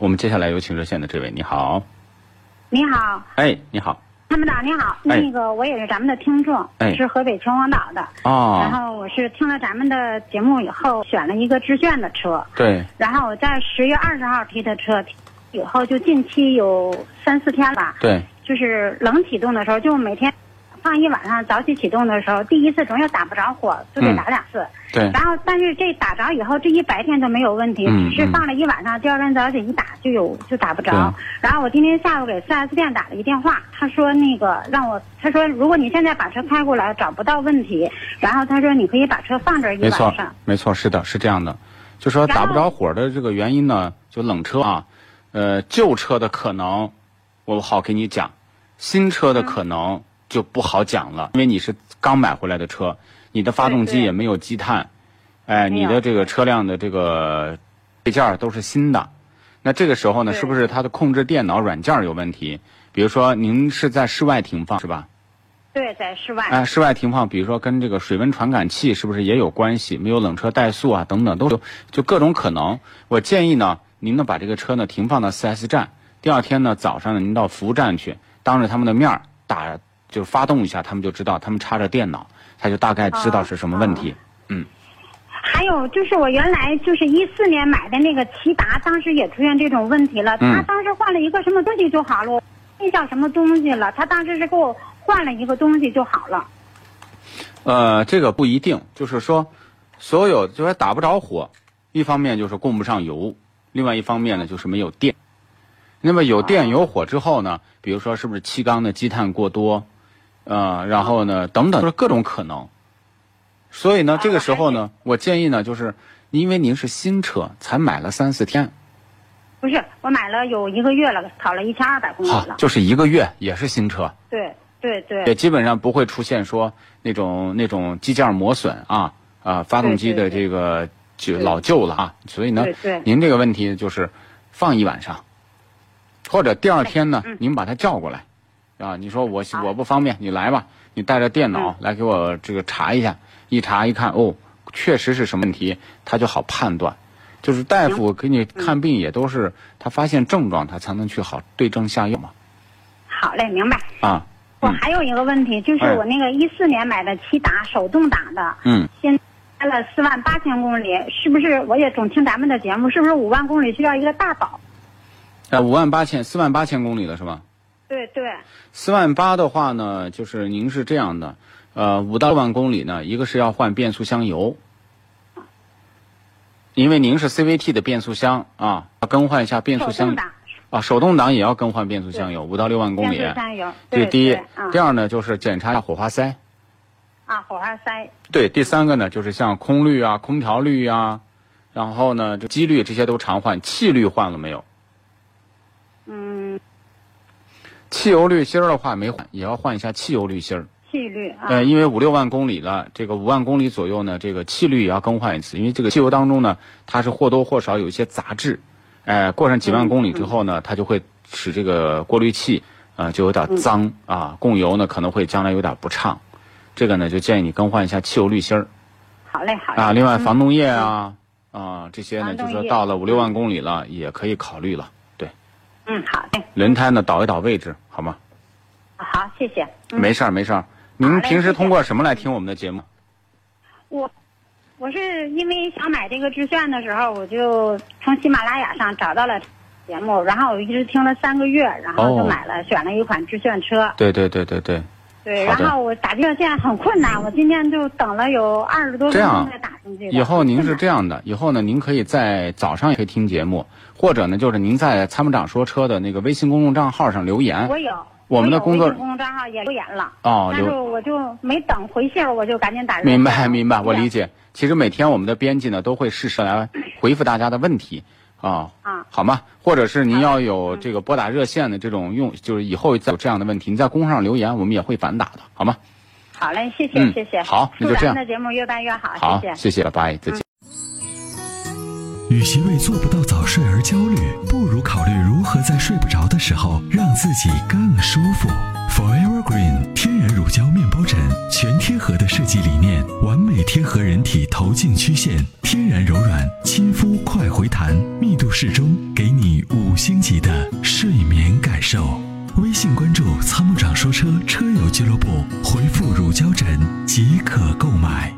我们接下来有请热线的这位，你好。你好，哎，你好。参谋长你好，哎那个我也是咱们的听众，哎是河北秦皇岛的。然哦，后我是听了咱们的节目以后，选了一个致炫的车。对，然后我在十月二十号提的车，以后就近期有三四天吧，对，就是冷启动的时候，就每天放一晚上，早起启动的时候，第一次总要打不着火，就得打两次。对，然后，但是这打着以后，这一白天都没有问题，嗯只是放了一晚上，第二天早起一打就有就打不着。然后我今天下午给 4S 店打了一电话，他说那个让我，他说如果你现在把车开过来找不到问题，然后他说你可以把车放这儿一没错晚上。，没错，是的，是这样的。就说打不着火的这个原因呢，就冷车啊，呃，旧车的可能我好给你讲，新车的可能就不好讲了，因为你是刚买回来的车，你的发动机也没有积碳，哎，你的这个车辆的这个配件儿都是新的，那这个时候呢，是不是它的控制电脑软件儿有问题？比如说您是在室外停放是吧？对，在室外。哎，室外停放，比如说跟这个水温传感器是不是也有关系？没有冷车怠速啊，等等，都有，就各种可能。我建议呢，您呢把这个车呢停放到 4S 站，第二天呢早上呢您到服务站去，当着他们的面儿打，就发动一下，他们就知道，他们插着电脑，他就大概知道是什么问题。嗯还有就是我原来就是一四年买的那个骐达，当时也出现这种问题了。嗯他当时换了一个什么东西就好了，我忘叫什么东西了。他当时是给我换了一个东西就好了。呃，这个不一定，就是说，所有就是打不着火，一方面就是供不上油，另外一方面呢就是没有电。那么有电有火之后呢，比如说是不是气缸的积碳过多，呃，然后呢等等，就是各种可能。所以呢，这个时候呢，我建议呢，就是因为您是新车，才买了三四天，不是，我买了有一个月了，跑了一千二百公里好，了。就是一个月也是新车，对对对。也基本上不会出现说那种那种机件磨损啊啊，发动机的这个就老旧了啊，所以呢您这个问题就是放一晚上，或者第二天呢嗯，您把他叫过来，啊，你说我我不方便，你来吧，你带着电脑来给我这个查一下，一查一看哦，确实是什么问题，他就好判断。就是大夫给你看病也都是他发现症状，他才能去好对症下药嘛。好嘞，明白。啊，我还有一个问题，就是哎我那个一四年买的骐达手动挡的，嗯，现开了四万八千公里，是不是？我也总听咱们的节目，是不是五万公里需要一个大保？呃，五万八千四万八千公里了是吧？对对，四万八的话呢，就是您是这样的，呃，五到六万公里呢，一个是要换变速箱油，因为您是 CVT 的变速箱啊，要更换一下变速箱。啊，手动挡也要更换变速箱油，五到六万公里。变速。箱油，对第一。第二呢就是检查一下火花塞，啊，火花塞，对，第三个呢就是像空滤啊、空调滤啊，然后呢这机滤这些都常换，气滤换了没有？嗯，汽油滤芯儿的话没换，也要换一下汽油滤芯儿。气滤啊，呃，因为五六万公里了，这个五万公里左右呢，这个气滤也要更换一次，因为这个汽油当中呢，它是或多或少有一些杂质，哎、过上几万公里之后呢，它就会使这个过滤器呃就有点脏、啊，供油呢可能会将来有点不畅，这个呢就建议你更换一下汽油滤芯儿。好嘞好嘞。啊，另外嗯。防冻液啊啊这些呢，就是说到了五六万公里了，也可以考虑了，对，嗯，好嘞，轮胎呢倒一倒位置，好吗？好，谢谢。嗯没事儿没事儿，您平时通过什么来听我们的节目？我我是因为想买这个致炫的时候，我就从喜马拉雅上找到了节目，然后我一直听了三个月，然后就哦买了，选了一款致炫车。对对对对对。对，然后我打热线很困难，我今天就等了有二十多分钟才打。以后您是这样的，以后呢，您可以在早上也可以听节目，或者呢，就是您在参谋长说车的那个微信公众账号上留言。我有。我们的工作微信公众账号也留言了，哦，但是我就没等回信，我就赶紧打。明白明白，我理解。其实每天我们的编辑呢都会适时来回复大家的问题，啊啊，好吗？或者是您要有这个拨打热线的这种用，就是以后再有这样的问题，你在公众上留言，我们也会反打的，好吗？好嘞，谢谢嗯谢谢。好那就这样的节目越办越好，好，谢谢。谢谢，拜拜，再见。与其为做不到早睡而焦虑，不如考虑如何在睡不着的时候让自己更舒服。Forever Green 天然乳胶面包枕，全贴合的设计理念，完美贴合人体头颈曲线，天然柔软，亲肤快回弹，密度适中，给你五星级的睡眠感受。“说车”车友俱乐部，回复“乳胶枕”即可购买。